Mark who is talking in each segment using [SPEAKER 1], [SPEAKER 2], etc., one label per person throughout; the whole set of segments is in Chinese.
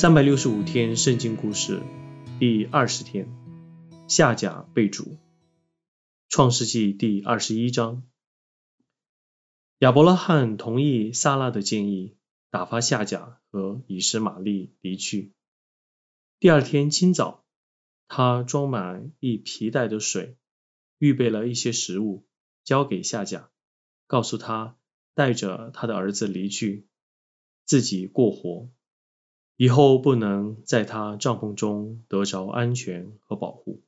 [SPEAKER 1] 三百六十五天圣经故事第二十天，夏甲被逐。创世纪第二十一章，亚伯拉罕同意撒拉的建议，打发夏甲和以实玛利离去。第二天清早，他装满一皮袋的水，预备了一些食物，交给夏甲，告诉他带着他的儿子离去，自己过活。以后不能在他帐篷中得着安全和保护。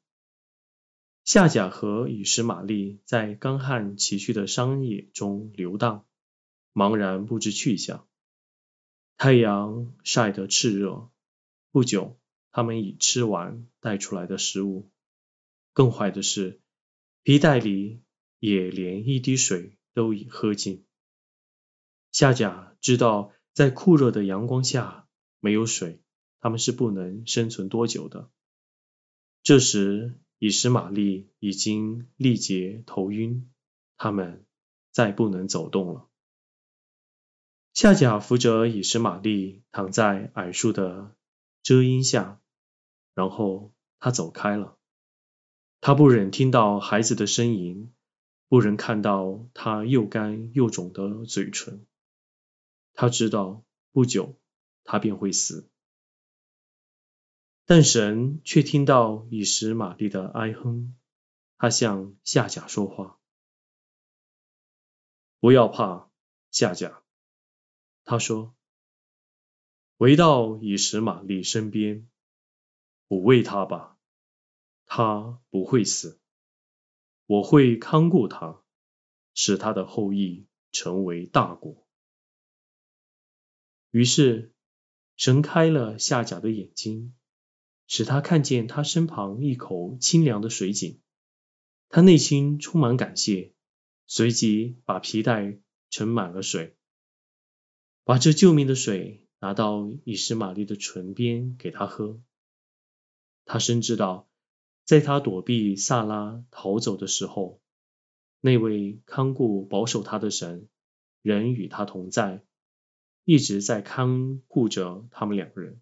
[SPEAKER 1] 夏甲和以实玛利在干旱崎岖的山野中游荡，茫然不知去向。太阳晒得炽热，不久，他们已吃完带出来的食物。更坏的是，皮袋里也连一滴水都已喝尽。夏甲知道，在酷热的阳光下。没有水，他们是不能生存多久的。这时，以实玛利已经力竭头晕，他们再不能走动了。夏甲扶着以实玛利躺在矮树的遮阴下，然后他走开了。他不忍听到孩子的呻吟，不忍看到他又干又肿的嘴唇。他知道不久。他便会死，但神却听到以实玛利的哀哼。他向夏甲说话：“不要怕，夏甲。”他说：“回到以实玛利身边，抚慰他吧，他不会死。我会看顾他，使他的后裔成为大国。”于是。神开了夏甲的眼睛，使他看见他身旁一口清凉的水井。他内心充满感谢，随即把皮带盛满了水，把这救命的水拿到以实玛利的唇边给他喝。他深知道，在他躲避萨拉逃走的时候，那位看顾保守他的神仍与他同在。一直在看护着他们两个人。